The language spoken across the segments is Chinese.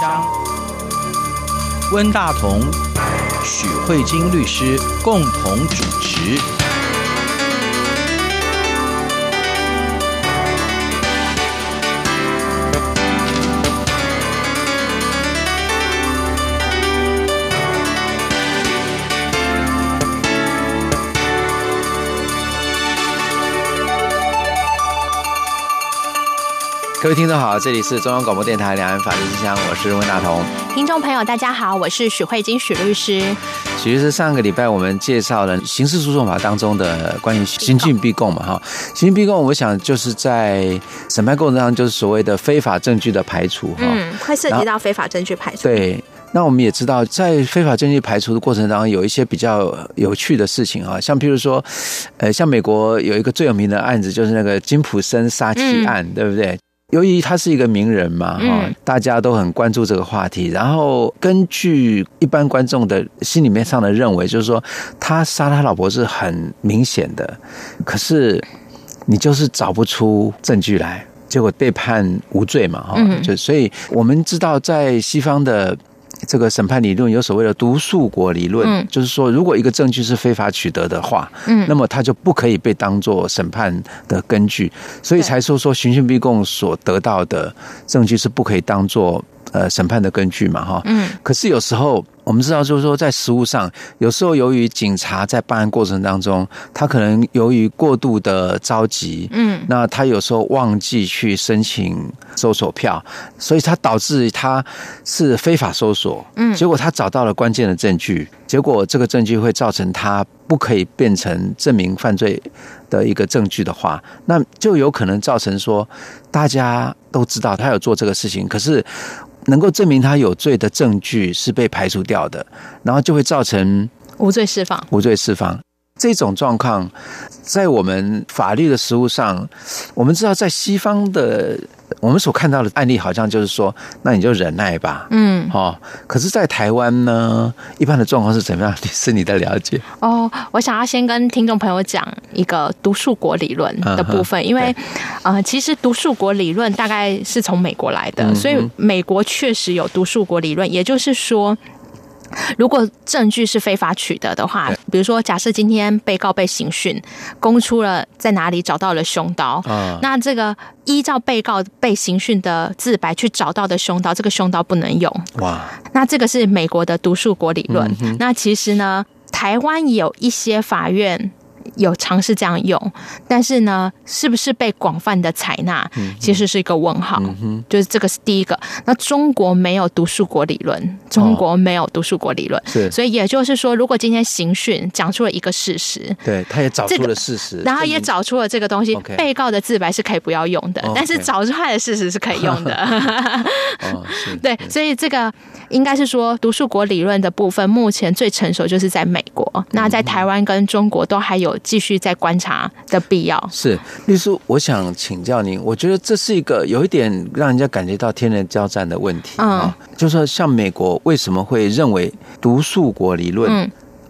香，温大同、许慧晶律师共同主持。各位听众好，这里是中央广播电台两岸法律之声，我是温大同。听众朋友大家好，我是许慧晶许律师。许律师，上个礼拜我们介绍了刑事诉讼法当中的关于刑讯逼供嘛，哈，刑讯逼供，我想就是在审判过程当中，就是所谓的非法证据的排除，哈，嗯，会涉及到非法证据排除。对，那我们也知道，在非法证据排除的过程当中，有一些比较有趣的事情啊，像譬如说，呃，像美国有一个最有名的案子，就是那个金普森杀妻案，嗯、对不对？由于他是一个名人嘛，哈，大家都很关注这个话题。然后根据一般观众的心里面上的认为，就是说他杀他老婆是很明显的，可是你就是找不出证据来，结果被判无罪嘛，哈。就所以我们知道，在西方的。这个审判理论有所谓的毒树果理论，嗯，就是说，如果一个证据是非法取得的话，嗯，那么它就不可以被当作审判的根据，所以才说说刑讯逼供所得到的证据是不可以当作呃审判的根据嘛，哈，嗯，可是有时候。我们知道，就是说，在实务上，有时候由于警察在办案过程当中，他可能由于过度的着急，嗯，那他有时候忘记去申请搜索票，所以他导致他是非法搜索，嗯，结果他找到了关键的证据，结果这个证据会造成他不可以变成证明犯罪的一个证据的话，那就有可能造成说，大家都知道他有做这个事情，可是。能够证明他有罪的证据是被排除掉的，然后就会造成无罪释放。无罪释放这种状况，在我们法律的实务上，我们知道在西方的。我们所看到的案例，好像就是说，那你就忍耐吧。嗯，哦，可是，在台湾呢，一般的状况是怎么样？是你的了解？哦，我想要先跟听众朋友讲一个独树国理论的部分，因为呃，其实独树国理论大概是从美国来的，所以美国确实有独树国理论，也就是说。如果证据是非法取得的话，比如说，假设今天被告被刑讯，供出了在哪里找到了凶刀，那这个依照被告被刑讯的自白去找到的凶刀，这个凶刀不能用。哇，那这个是美国的毒树国理论。那其实呢，台湾有一些法院。有尝试这样用，但是呢，是不是被广泛的采纳，其实是一个问号。嗯、就是这个是第一个。那中国没有读书国理论，中国没有读书国理论。所以也就是说，如果今天刑讯讲出了一个事实，对，他也找出了事实，这个、然后也找出了这个东西，被告的自白是可以不要用的，但是找出来的事实是可以用的。哦、对，所以这个应该是说读书国理论的部分，目前最成熟就是在美国。那在台湾跟中国都还有。继续再观察的必要是律师，我想请教您，我觉得这是一个有一点让人家感觉到天人交战的问题啊，嗯、就是说像美国为什么会认为独树国理论？嗯、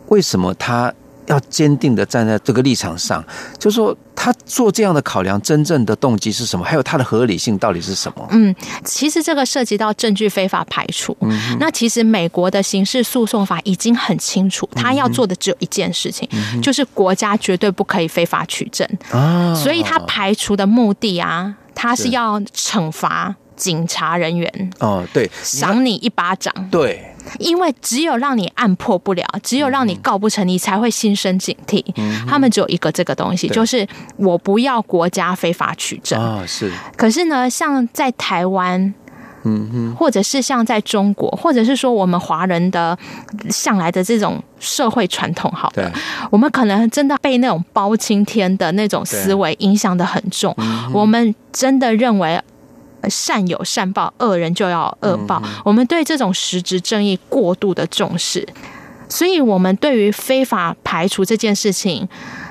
为什么他？要坚定的站在这个立场上，就是说他做这样的考量，真正的动机是什么？还有他的合理性到底是什么？嗯，其实这个涉及到证据非法排除。嗯、那其实美国的刑事诉讼法已经很清楚，他要做的只有一件事情，嗯、就是国家绝对不可以非法取证。啊，所以他排除的目的啊，他是要惩罚警察人员。哦，对，赏你一巴掌。对。因为只有让你案破不了，只有让你告不成，你才会心生警惕。他们只有一个这个东西，就是我不要国家非法取证啊。是。可是呢，像在台湾，嗯哼，或者是像在中国，或者是说我们华人的向来的这种社会传统，好的，我们可能真的被那种包青天的那种思维影响的很重。我们真的认为。善有善报，恶人就要恶报。嗯、我们对这种实质正义过度的重视，所以我们对于非法排除这件事情，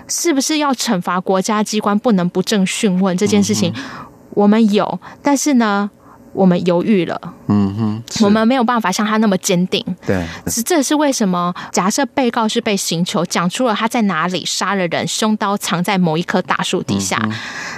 是不是要惩罚国家机关不能不正讯问这件事情，嗯、我们有。但是呢，我们犹豫了，嗯哼，我们没有办法像他那么坚定。对，是这是为什么？假设被告是被刑求，讲出了他在哪里杀了人，凶刀藏在某一棵大树底下，嗯、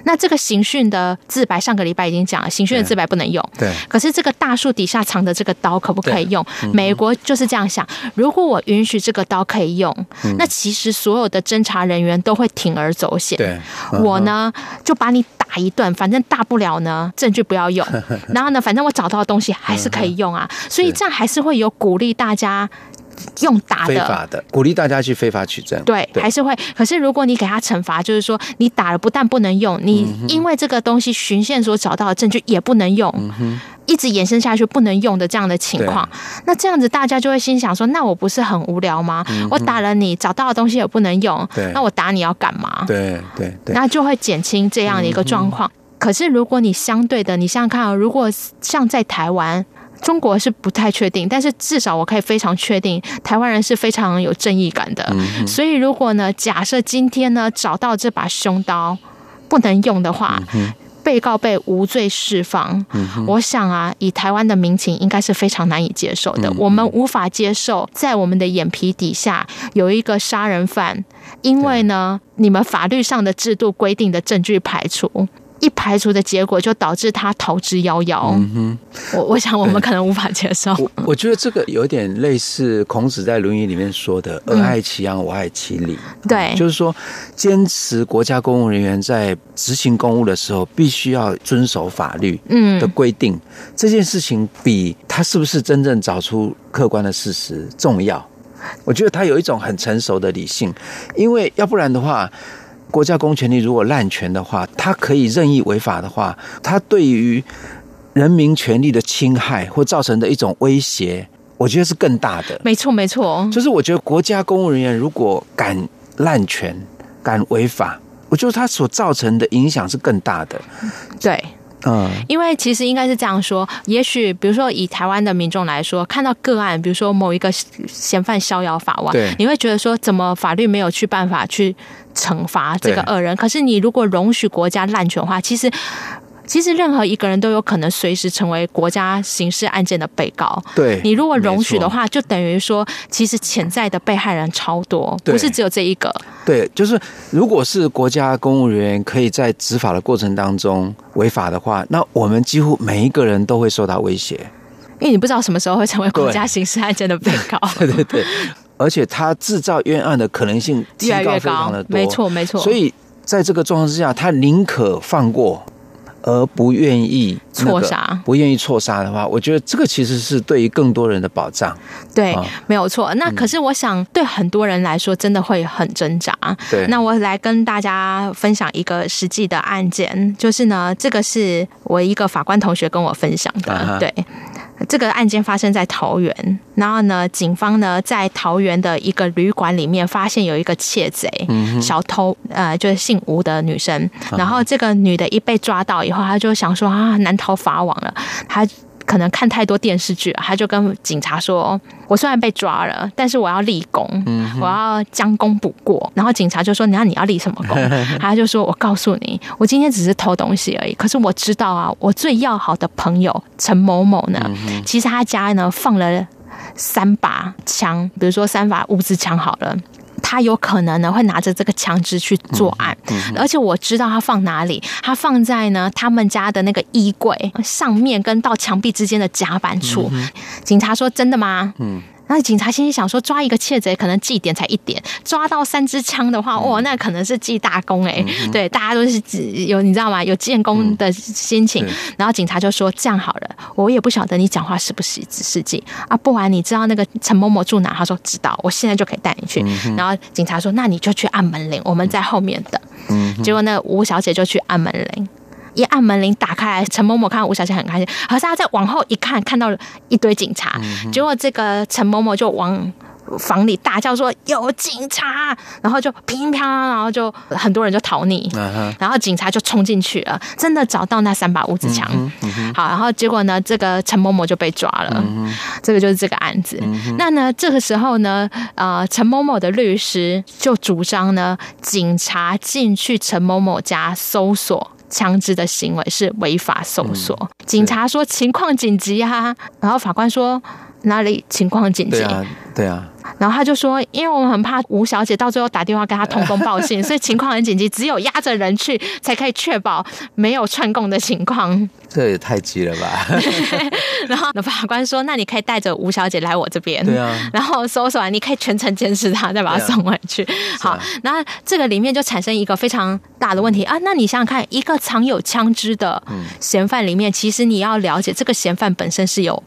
那这个刑讯的自白，上个礼拜已经讲了，刑讯的自白不能用。对，可是这个大树底下藏的这个刀可不可以用？嗯、美国就是这样想：如果我允许这个刀可以用，嗯、那其实所有的侦查人员都会铤而走险。对，我呢就把你打一顿，反正大不了呢证据不要用。然 后呢，反正我找到的东西还是可以用啊，所以这样还是会有鼓励大家用打的，非法的，鼓励大家去非法取证，对，还是会。可是如果你给他惩罚，就是说你打了不但不能用，你因为这个东西循线所找到的证据也不能用，一直延伸下去不能用的这样的情况，那这样子大家就会心想说，那我不是很无聊吗？我打了你，找到的东西也不能用，那我打你要干嘛？对对对，那就会减轻这样的一个状况。可是，如果你相对的，你想想看啊，如果像在台湾，中国是不太确定，但是至少我可以非常确定，台湾人是非常有正义感的。嗯、所以，如果呢，假设今天呢找到这把凶刀不能用的话，嗯、被告被无罪释放，嗯、我想啊，以台湾的民情应该是非常难以接受的。嗯、我们无法接受在我们的眼皮底下有一个杀人犯，因为呢，你们法律上的制度规定的证据排除。一排除的结果，就导致他逃之夭夭。嗯哼，我我想我们可能无法接受。我我觉得这个有点类似孔子在《论语》里面说的“儿爱其羊，我爱其礼”。对，就是说，坚持国家公务人员在执行公务的时候，必须要遵守法律嗯的规定。这件事情比他是不是真正找出客观的事实重要。我觉得他有一种很成熟的理性，因为要不然的话。国家公权力如果滥权的话，他可以任意违法的话，他对于人民权利的侵害或造成的一种威胁，我觉得是更大的。没错，没错。就是我觉得国家公务人员如果敢滥权、敢违法，我觉得他所造成的影响是更大的。对。嗯，因为其实应该是这样说，也许比如说以台湾的民众来说，看到个案，比如说某一个嫌犯逍遥法外，对你会觉得说，怎么法律没有去办法去惩罚这个恶人？可是你如果容许国家滥权的话，其实。其实任何一个人都有可能随时成为国家刑事案件的被告。对，你如果容许的话，就等于说，其实潜在的被害人超多，不是只有这一个。对，就是如果是国家公务人员可以在执法的过程当中违法的话，那我们几乎每一个人都会受到威胁，因为你不知道什么时候会成为国家刑事案件的被告。对 对对，而且他制造冤案的可能性越来越高，没错没错。所以在这个状况之下，他宁可放过。而不愿意错杀，不愿意错杀的话，我觉得这个其实是对于更多人的保障。对，哦、没有错。那可是我想，对很多人来说，真的会很挣扎。对，那我来跟大家分享一个实际的案件，就是呢，这个是我一个法官同学跟我分享的。啊、对。这个案件发生在桃园，然后呢，警方呢在桃园的一个旅馆里面发现有一个窃贼、小偷，呃，就是姓吴的女生。然后这个女的一被抓到以后，她就想说啊，难逃法网了，她。可能看太多电视剧，他就跟警察说：“我虽然被抓了，但是我要立功，嗯、我要将功补过。”然后警察就说：“你要你要立什么功？” 他就说：“我告诉你，我今天只是偷东西而已。可是我知道啊，我最要好的朋友陈某某呢，嗯、其实他家呢放了三把枪，比如说三把乌兹枪好了。”他有可能呢会拿着这个枪支去作案，而且我知道他放哪里，他放在呢他们家的那个衣柜上面跟到墙壁之间的夹板处。警察说：“真的吗？”嗯。那警察心里想说，抓一个窃贼可能记点才一点，抓到三支枪的话，哇，那可能是记大功哎、欸。嗯、对，大家都是有你知道吗？有建功的心情。嗯、然后警察就说：“这样好了，我也不晓得你讲话是不是实际啊？不然你知道那个陈某某住哪？”他说：“知道，我现在就可以带你去。嗯”然后警察说：“那你就去按门铃，我们在后面等。嗯”结果那吴小姐就去按门铃。一按门铃打开来，陈某某看到吴小姐很开心，可是他再往后一看，看到了一堆警察，嗯、结果这个陈某某就往房里大叫说：“有警察！”然后就乒乒，然后就很多人就逃匿，然后警察就冲进去了，真的找到那三把乌兹枪。好，然后结果呢，这个陈某某就被抓了。这个就是这个案子。那呢，这个时候呢，呃，陈某某的律师就主张呢，警察进去陈某某家搜索。枪支的行为是违法搜索。嗯、警察说情况紧急啊，然后法官说哪里情况紧急？对啊，对啊。然后他就说，因为我们很怕吴小姐到最后打电话跟他通风报信，所以情况很紧急，只有压着人去才可以确保没有串供的情况。这也太急了吧！然后那法官说，那你可以带着吴小姐来我这边，对啊。然后搜索完，你可以全程监视她，再把她送回去。好，那这个里面就产生一个非常大的问题啊！那你想想看，一个藏有枪支的嫌犯里面，其实你要了解这个嫌犯本身是有。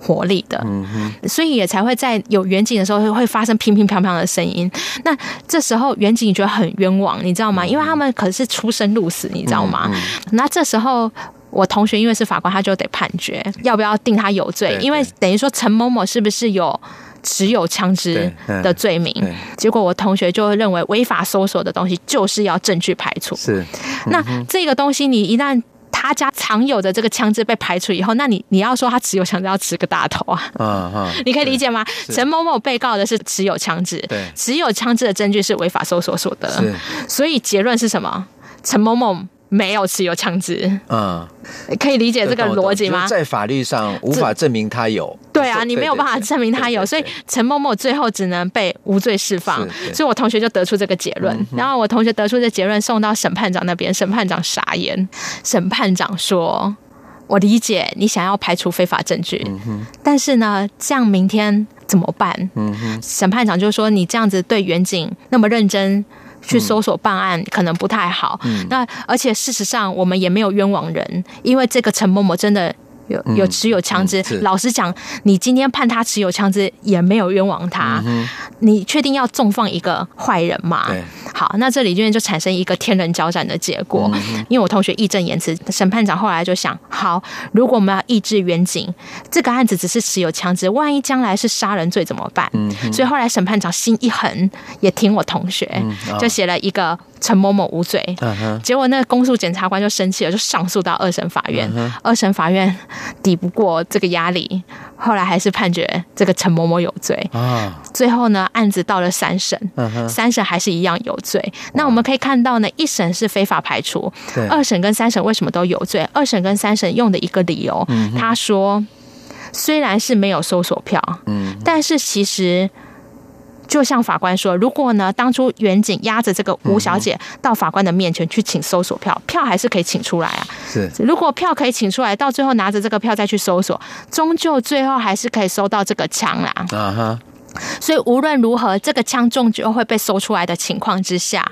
活力的，嗯，所以也才会在有远景的时候会发生乒乒乓乓的声音。那这时候远景觉得很冤枉，你知道吗？因为他们可是出生入死，你知道吗？那这时候我同学因为是法官，他就得判决要不要定他有罪，因为等于说陈某某是不是有持有枪支的罪名？结果我同学就认为违法搜索的东西就是要证据排除。是，那这个东西你一旦。他家藏有的这个枪支被排除以后，那你你要说他持有枪支要持个大头啊？嗯嗯，你可以理解吗？陈某某被告的是持有枪支，对，持有枪支的证据是违法搜索所得，所以结论是什么？陈某某。没有持有枪支，嗯，可以理解这个逻辑吗？在法律上无法证明他有。对啊，你没有办法证明他有，所以陈某某最后只能被无罪释放。所以我同学就得出这个结论。然后我同学得出这结论，送到审判长那边，审判长傻眼。审判长说：“我理解你想要排除非法证据，但是呢，这样明天怎么办？”审判长就说：“你这样子对远景那么认真。”去搜索办案可能不太好，嗯、那而且事实上我们也没有冤枉人，因为这个陈某某真的。有有持有枪支，老实讲，你今天判他持有枪支也没有冤枉他。嗯、你确定要重放一个坏人吗？好，那这里面就产生一个天人交战的结果。嗯、因为我同学义正言辞，审判长后来就想：好，如果我们要抑制远景，这个案子只是持有枪支，万一将来是杀人罪怎么办？嗯、所以后来审判长心一横，也挺我同学，就写了一个。陈某某无罪，结果那个公诉检察官就生气了，就上诉到二审法院。二审法院抵不过这个压力，后来还是判决这个陈某某有罪。最后呢，案子到了三审，三审还是一样有罪。那我们可以看到呢，一审是非法排除，二审跟三审为什么都有罪？二审跟三审用的一个理由，他说虽然是没有搜索票，但是其实。就像法官说，如果呢，当初员警押着这个吴小姐到法官的面前去请搜索票，票还是可以请出来啊。是，如果票可以请出来，到最后拿着这个票再去搜索，终究最后还是可以搜到这个枪啦。啊哈。所以无论如何，这个枪终究会被搜出来的情况之下，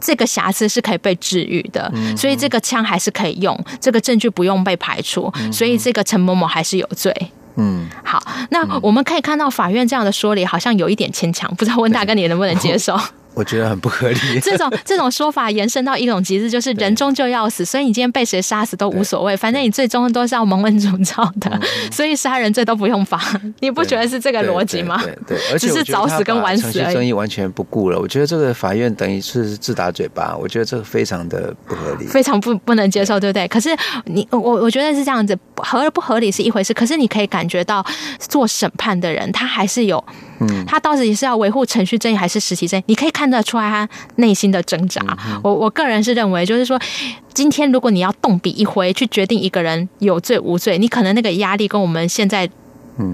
这个瑕疵是可以被治愈的。所以这个枪还是可以用，这个证据不用被排除。所以这个陈某某还是有罪。嗯，好，那我们可以看到法院这样的说理好像有一点牵强，不知道温大哥你能不能接受？我觉得很不合理。这种这种说法延伸到一种极致，就是人终究要死，所以你今天被谁杀死都无所谓，反正你最终都是要蒙混诅咒的，所以杀人罪都不用罚。你不觉得是这个逻辑吗？对，而且只是早死跟晚死而已。争议完全不顾了，我觉得这个法院等于是自打嘴巴，我觉得这个非常的不合理，非常不不能接受，对不对？可是你我我觉得是这样子，合而不合理是一回事，可是你可以感觉到做审判的人他还是有。嗯，他到底是要维护程序正义还是实体正义？你可以看得出来他内心的挣扎。嗯、我我个人是认为，就是说，今天如果你要动笔一挥去决定一个人有罪无罪，你可能那个压力跟我们现在。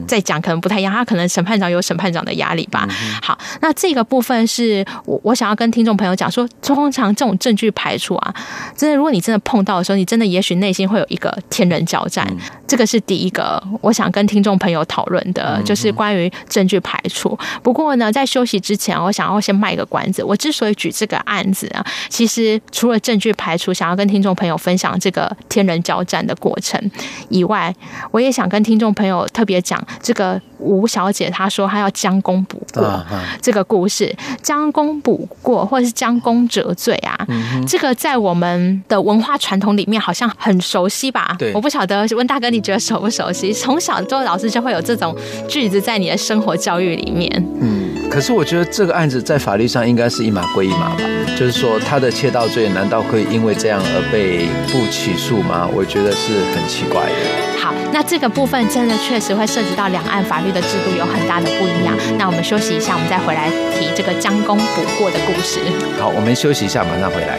再讲可能不太一样，他可能审判长有审判长的压力吧。好，那这个部分是我我想要跟听众朋友讲说，通常这种证据排除啊，真的如果你真的碰到的时候，你真的也许内心会有一个天人交战。这个是第一个我想跟听众朋友讨论的，就是关于证据排除。不过呢，在休息之前，我想要先卖一个关子。我之所以举这个案子啊，其实除了证据排除，想要跟听众朋友分享这个天人交战的过程以外，我也想跟听众朋友特别讲。这个吴小姐她说她要将功补过，这个故事将功补过或者是将功折罪啊，这个在我们的文化传统里面好像很熟悉吧？对，我不晓得温大哥你觉得熟不熟悉？从小周老师就会有这种句子在你的生活教育里面。嗯，可是我觉得这个案子在法律上应该是一码归一码吧？就是说他的窃盗罪难道会因为这样而被不起诉吗？我觉得是很奇怪的。好，那这个部分真的确实会涉及到两岸法律的制度有很大的不一样。那我们休息一下，我们再回来提这个将功补过的故事。好，我们休息一下，马上回来。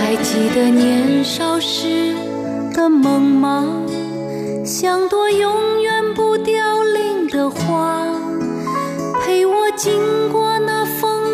还记得年少时的梦吗？像朵永远不凋零的花，陪我经过那风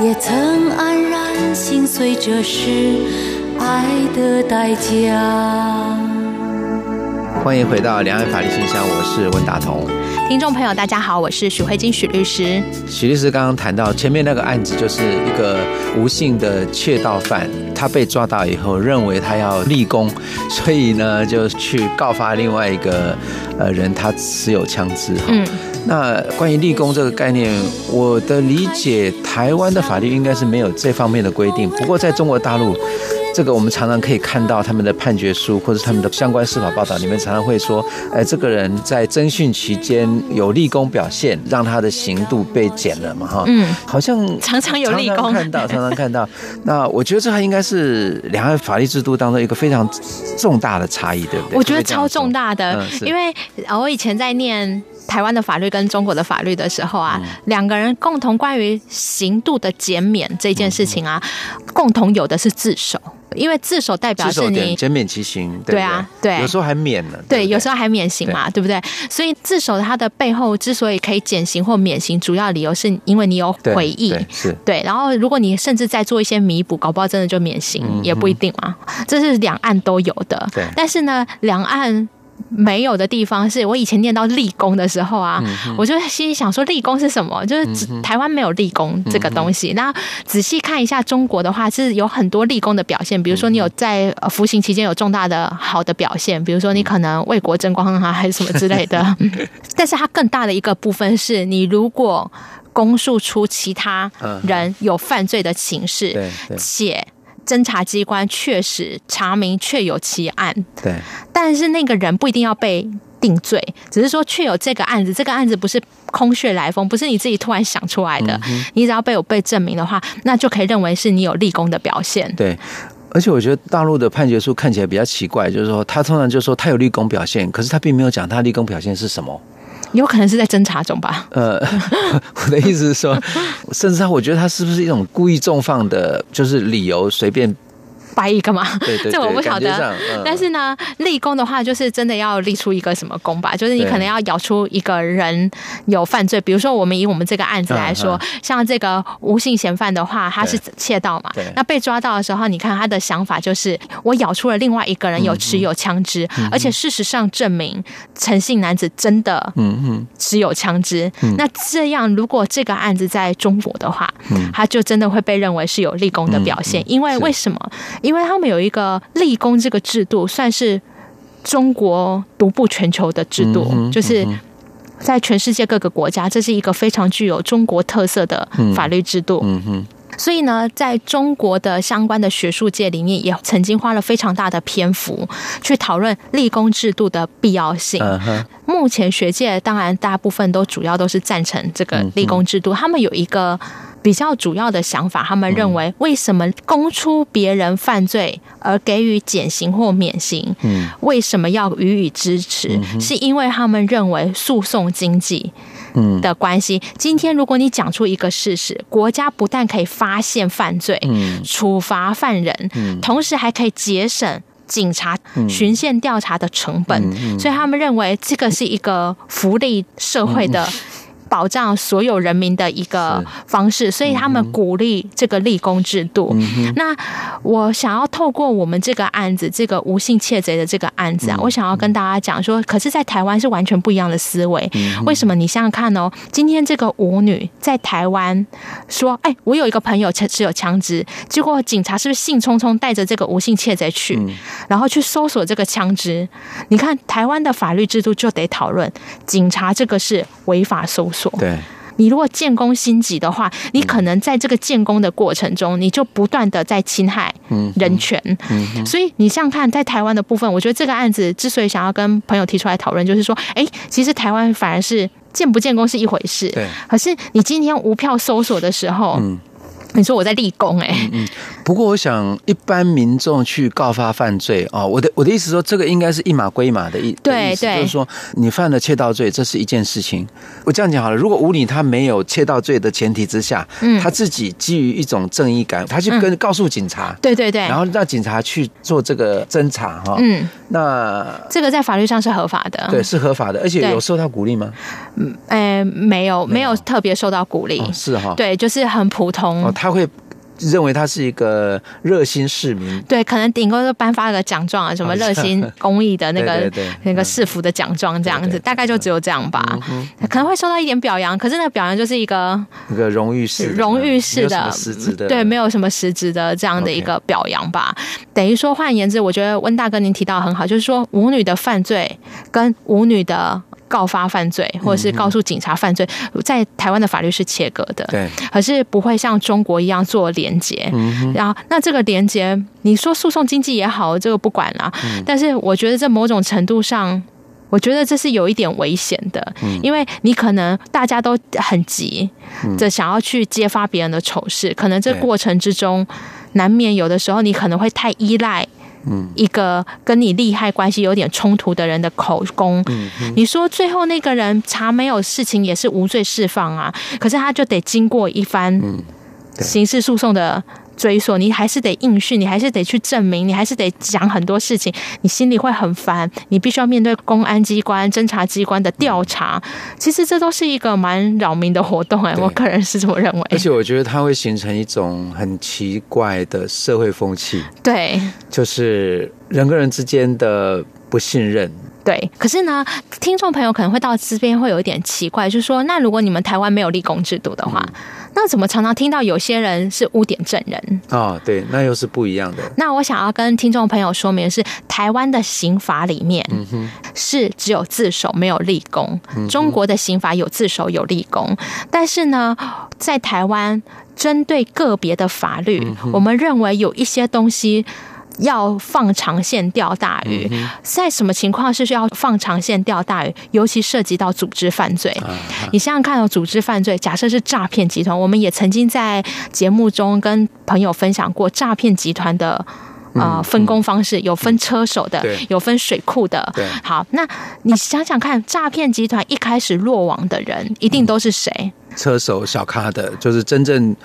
也曾黯然心碎，这是爱的代价。欢迎回到两岸法律信箱，我是温达彤。听众朋友，大家好，我是许慧金许律师。许律师刚刚谈到前面那个案子，就是一个吴姓的窃盗犯，他被抓到以后，认为他要立功，所以呢就去告发另外一个呃人，他持有枪支。嗯，那关于立功这个概念，我的理解，台湾的法律应该是没有这方面的规定。不过在中国大陆。这个我们常常可以看到他们的判决书或者他们的相关司法报道里面，常常会说，哎，这个人在侦讯期间有立功表现，让他的刑度被减了嘛，哈，嗯，好像常常有立功看到，常常看到。那我觉得这还应该是两岸法律制度当中一个非常重大的差异，对不对？我觉得超重大的，嗯、因为我以前在念台湾的法律跟中国的法律的时候啊，嗯、两个人共同关于刑度的减免这件事情啊，嗯、共同有的是自首。因为自首代表是你减免其刑，对，对，对啊，对，有时候还免了，对，对，有时候还免刑嘛，对，对不对？所以自首它的背后之所以可以减刑或免刑，主要理由是因为你有悔意，是对。然后如果你甚至再做一些弥补，搞不好真的就免刑，嗯、也不一定嘛。这是两岸都有的，对。但是呢，两岸。没有的地方是我以前念到立功的时候啊，嗯、我就心里想说立功是什么？就是台湾没有立功这个东西。那、仔细看一下中国的话，是有很多立功的表现。比如说你有在服刑期间有重大的好的表现，比如说你可能为国争光啊，还是什么之类的。但是它更大的一个部分是你如果公诉出其他人有犯罪的情事，嗯、且。侦查机关确实查明确有其案，对，但是那个人不一定要被定罪，只是说确有这个案子，这个案子不是空穴来风，不是你自己突然想出来的，嗯、你只要被有被证明的话，那就可以认为是你有立功的表现。对，而且我觉得大陆的判决书看起来比较奇怪，就是说他通常就说他有立功表现，可是他并没有讲他立功表现是什么。有可能是在侦查中吧。呃，我的意思是说，甚至他，我觉得他是不是一种故意纵放的，就是理由随便。掰一个嘛？对对对，这我不晓得。嗯、但是呢，立功的话，就是真的要立出一个什么功吧？就是你可能要咬出一个人有犯罪，比如说我们以我们这个案子来说，像这个无性嫌犯的话，他是窃盗嘛？那被抓到的时候，你看他的想法就是，我咬出了另外一个人有持有枪支，而且事实上证明诚信男子真的嗯嗯持有枪支。那这样，如果这个案子在中国的话，嗯、他就真的会被认为是有立功的表现，因为为什么？因为他们有一个立功这个制度，算是中国独步全球的制度，就是在全世界各个国家，这是一个非常具有中国特色的法律制度。嗯嗯、所以呢，在中国的相关的学术界里面，也曾经花了非常大的篇幅去讨论立功制度的必要性。目前学界当然大部分都主要都是赞成这个立功制度，他们有一个。比较主要的想法，他们认为，为什么供出别人犯罪而给予减刑或免刑？嗯，为什么要予以支持？嗯、是因为他们认为诉讼经济嗯的关系。嗯、今天如果你讲出一个事实，国家不但可以发现犯罪，嗯，处罚犯人，嗯，同时还可以节省警察巡线调查的成本。嗯、所以他们认为这个是一个福利社会的。保障所有人民的一个方式，所以他们鼓励这个立功制度。嗯、那我想要透过我们这个案子，这个无性窃贼的这个案子啊，嗯、我想要跟大家讲说，可是，在台湾是完全不一样的思维。嗯、为什么？你想想看哦，今天这个舞女在台湾说：“哎，我有一个朋友持持有枪支。”结果警察是不是兴冲冲带着这个无性窃贼去，嗯、然后去搜索这个枪支？你看台湾的法律制度就得讨论，警察这个是违法搜索。对。你如果建功心急的话，你可能在这个建功的过程中，你就不断的在侵害人权。所以你像看在台湾的部分，我觉得这个案子之所以想要跟朋友提出来讨论，就是说，哎，其实台湾反而是建不建功是一回事，对。可是你今天无票搜索的时候，嗯。你说我在立功哎、欸，嗯，不过我想一般民众去告发犯罪啊，我的我的意思说，这个应该是一码归一码的意，对对，就是说你犯了窃盗罪，这是一件事情。我这样讲好了，如果吴女他没有窃盗罪的前提之下，嗯，他自己基于一种正义感，他去跟告诉警察，对对对，然后让警察去做这个侦查哈，嗯，那这个在法律上是合法的，对，是合法的，而且有受到鼓励吗？嗯，哎，没有，没有特别受到鼓励，是哈，对，就是很普通。他会认为他是一个热心市民，对，可能顶多就颁发个奖状啊，什么热心公益的那个 那个市府的奖状这样子，对对对大概就只有这样吧。嗯、可能会受到一点表扬，可是那个表扬就是一个一个荣誉式荣誉式的实质的，对，没有什么实质的这样的一个表扬吧。等于说，换言之，我觉得温大哥您提到很好，就是说舞女的犯罪跟舞女的。告发犯罪，或者是告诉警察犯罪，在台湾的法律是切割的，对，可是不会像中国一样做连结。然后，那这个连结，你说诉讼经济也好，这个不管了。但是，我觉得在某种程度上，我觉得这是有一点危险的，因为你可能大家都很急着想要去揭发别人的丑事，可能这过程之中，难免有的时候你可能会太依赖。嗯，一个跟你利害关系有点冲突的人的口供，嗯，你说最后那个人查没有事情也是无罪释放啊，可是他就得经过一番刑事诉讼的。追索，你还是得应讯，你还是得去证明，你还是得讲很多事情，你心里会很烦，你必须要面对公安机关、侦查机关的调查。其实这都是一个蛮扰民的活动哎，我个人是这么认为。而且我觉得它会形成一种很奇怪的社会风气，对，就是人跟人之间的不信任。对，可是呢，听众朋友可能会到这边会有一点奇怪，就是说，那如果你们台湾没有立功制度的话，嗯那怎么常常听到有些人是污点证人？哦，对，那又是不一样的。那我想要跟听众朋友说明的是，台湾的刑法里面是只有自首没有立功，中国的刑法有自首有立功，但是呢，在台湾针对个别的法律，我们认为有一些东西。要放长线钓大鱼，在什么情况是需要放长线钓大鱼？尤其涉及到组织犯罪。你想想看，有组织犯罪，假设是诈骗集团，我们也曾经在节目中跟朋友分享过诈骗集团的啊分工方式，有分车手的，有分水库的。好，那你想想看，诈骗集团一开始落网的人，一定都是谁？车手、小咖的，就是真正。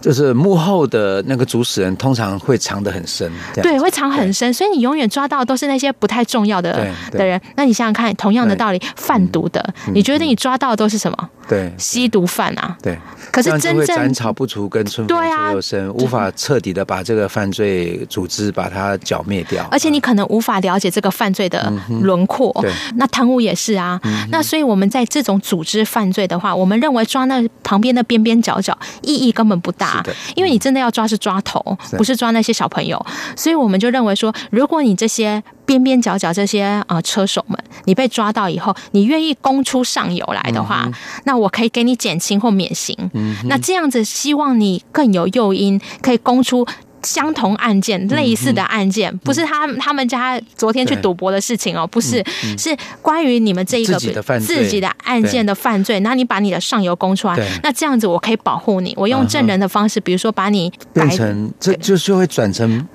就是幕后的那个主使人，通常会藏得很深，对，会藏很深，所以你永远抓到都是那些不太重要的的人。那你想想看，同样的道理，贩毒的，你觉得你抓到的都是什么？对，吸毒犯啊。对，可是真正斩草不除根，春风吹又生，无法彻底的把这个犯罪组织把它剿灭掉。而且你可能无法了解这个犯罪的轮廓。对，那贪污也是啊。那所以我们在这种组织犯罪的话，我们认为抓那旁边的边边角角意义根本不大。因为你真的要抓是抓头，不是抓那些小朋友，所以我们就认为说，如果你这些边边角角这些啊车手们，你被抓到以后，你愿意供出上游来的话，那我可以给你减轻或免刑。那这样子，希望你更有诱因，可以供出。相同案件，类似的案件，不是他他们家昨天去赌博的事情哦，不是，是关于你们这一个自己的案件的犯罪。那你把你的上游供出来，那这样子我可以保护你。我用证人的方式，比如说把你变成，这就就会转成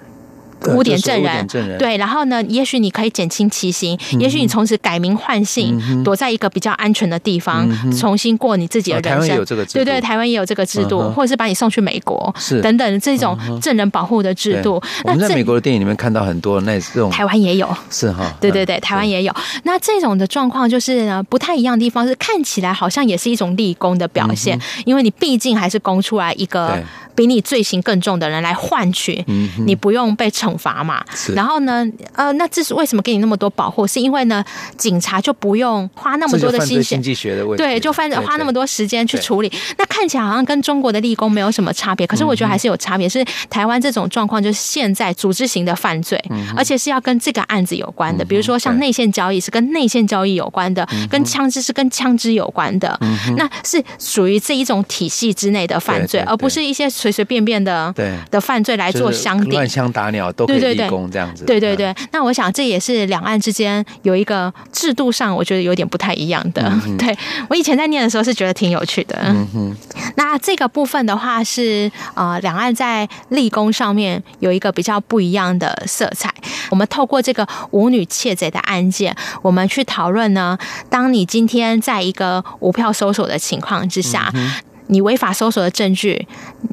污点证人，对，然后呢，也许你可以减轻其刑，嗯、也许你从此改名换姓，嗯、躲在一个比较安全的地方，嗯、重新过你自己的人生。对对，台湾也有这个制度，嗯、或者是把你送去美国，是。等等这种证人保护的制度。我们在美国的电影里面看到很多那这种，台湾也有，是哈，对对对，台湾也有。那这种的状况就是呢，不太一样的地方是看起来好像也是一种立功的表现，嗯、因为你毕竟还是供出来一个。比你罪行更重的人来换取，你不用被惩罚嘛？然后呢，呃，那这是为什么给你那么多保护？是因为呢，警察就不用花那么多的心血，经济学的问题。对，就犯花那么多时间去处理。那看起来好像跟中国的立功没有什么差别，可是我觉得还是有差别。是台湾这种状况，就是现在组织型的犯罪，而且是要跟这个案子有关的，比如说像内线交易是跟内线交易有关的，跟枪支是跟枪支有关的，那是属于这一种体系之内的犯罪，而不是一些。随随便便的对。的犯罪来做相抵，乱枪打鸟都可以立功这样子。对对对，那我想这也是两岸之间有一个制度上，我觉得有点不太一样的。嗯、对我以前在念的时候是觉得挺有趣的。嗯哼。那这个部分的话是呃，两岸在立功上面有一个比较不一样的色彩。我们透过这个舞女窃贼的案件，我们去讨论呢，当你今天在一个无票搜索的情况之下。嗯你违法搜索的证据，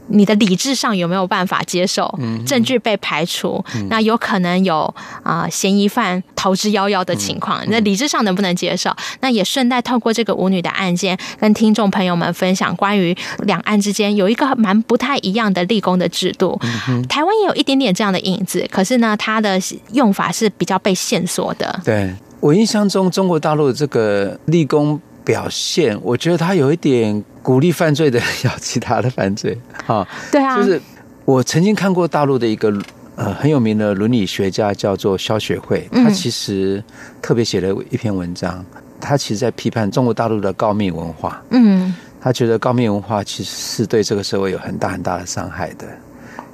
你的理智上有没有办法接受？证据被排除，嗯、那有可能有啊、呃、嫌疑犯逃之夭夭的情况。那、嗯、理智上能不能接受？那也顺带透过这个舞女的案件，跟听众朋友们分享关于两岸之间有一个蛮不太一样的立功的制度。台湾也有一点点这样的影子，可是呢，它的用法是比较被限缩的。对，我印象中，中国大陆的这个立功表现，我觉得他有一点。鼓励犯罪的要其他的犯罪，哈，对啊，就是我曾经看过大陆的一个呃很有名的伦理学家叫做萧雪慧，他其实特别写了一篇文章，他其实在批判中国大陆的告密文化，嗯，他觉得告密文化其实是对这个社会有很大很大的伤害的。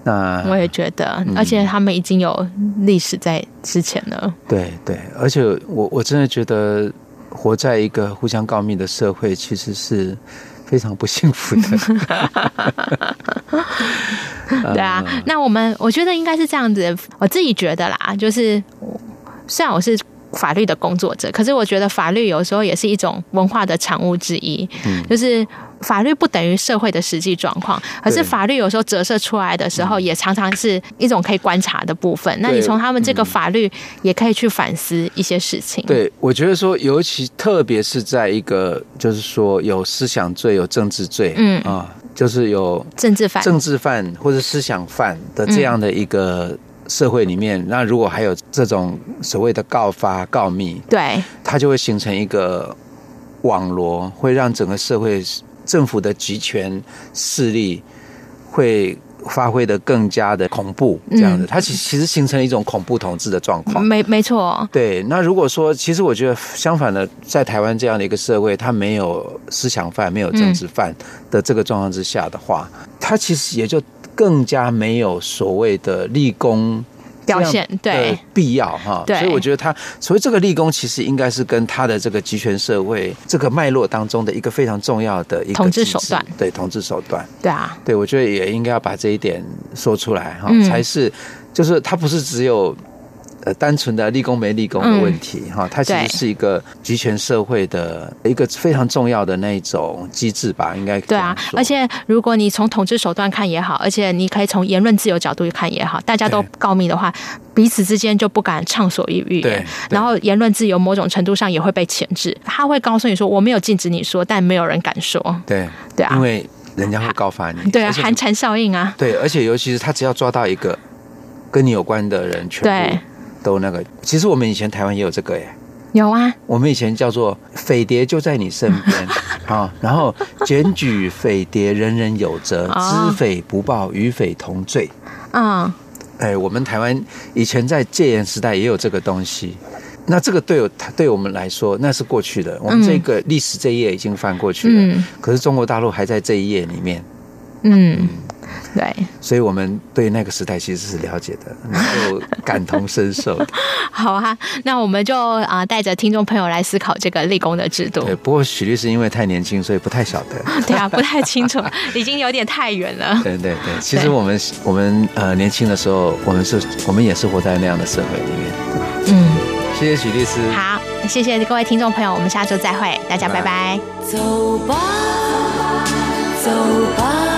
那我也觉得，而且他们已经有历史在之前了，对对，而且我我真的觉得活在一个互相告密的社会，其实是。非常不幸福的，对啊。那我们我觉得应该是这样子，我自己觉得啦，就是虽然我是法律的工作者，可是我觉得法律有时候也是一种文化的产物之一，嗯，就是。法律不等于社会的实际状况，可是法律有时候折射出来的时候，也常常是一种可以观察的部分。那你从他们这个法律，也可以去反思一些事情。对，我觉得说，尤其特别是在一个就是说有思想罪、有政治罪，嗯。啊，就是有政治犯、政治犯或者思想犯的这样的一个社会里面，那如果还有这种所谓的告发、告密，对，它就会形成一个网罗，会让整个社会。政府的集权势力会发挥得更加的恐怖，这样子，它其其实形成一种恐怖统治的状况。没没错。对，那如果说，其实我觉得相反的，在台湾这样的一个社会，它没有思想犯、没有政治犯的这个状况之下的话，它其实也就更加没有所谓的立功。表现对。必要哈，所以我觉得他所以这个立功，其实应该是跟他的这个集权社会这个脉络当中的一个非常重要的一个统治手段，对统治手段，对啊，对我觉得也应该要把这一点说出来哈，才是就是他不是只有。呃，单纯的立功没立功的问题哈，嗯、它其实是一个集权社会的一个非常重要的那种机制吧，应该对啊。而且如果你从统治手段看也好，而且你可以从言论自由角度去看也好，大家都告密的话，彼此之间就不敢畅所欲言。对，然后言论自由某种程度上也会被钳制，他会告诉你说，我没有禁止你说，但没有人敢说。对对啊，因为人家会告发你。对啊，寒蝉效应啊。对，而且尤其是他只要抓到一个跟你有关的人，全部对。都那个，其实我们以前台湾也有这个耶，有啊。我们以前叫做“匪谍就在你身边” 啊，然后检举匪谍人人有责，知匪不报与匪同罪。嗯，哎，我们台湾以前在戒严时代也有这个东西。那这个对对我们来说那是过去的，我们这个历史这一页已经翻过去了。嗯，可是中国大陆还在这一页里面。嗯。对，所以我们对那个时代其实是了解的，能够感同身受的。好啊，那我们就啊带着听众朋友来思考这个立功的制度。对，不过许律师因为太年轻，所以不太晓得。对啊，不太清楚，已经有点太远了。对对对，其实我们我们呃年轻的时候，我们是我们也是活在那样的社会里面。嗯，谢谢许律师。好，谢谢各位听众朋友，我们下周再会，大家拜拜。走吧，走吧。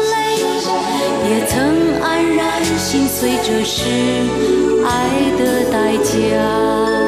也曾黯然心碎，这是爱的代价。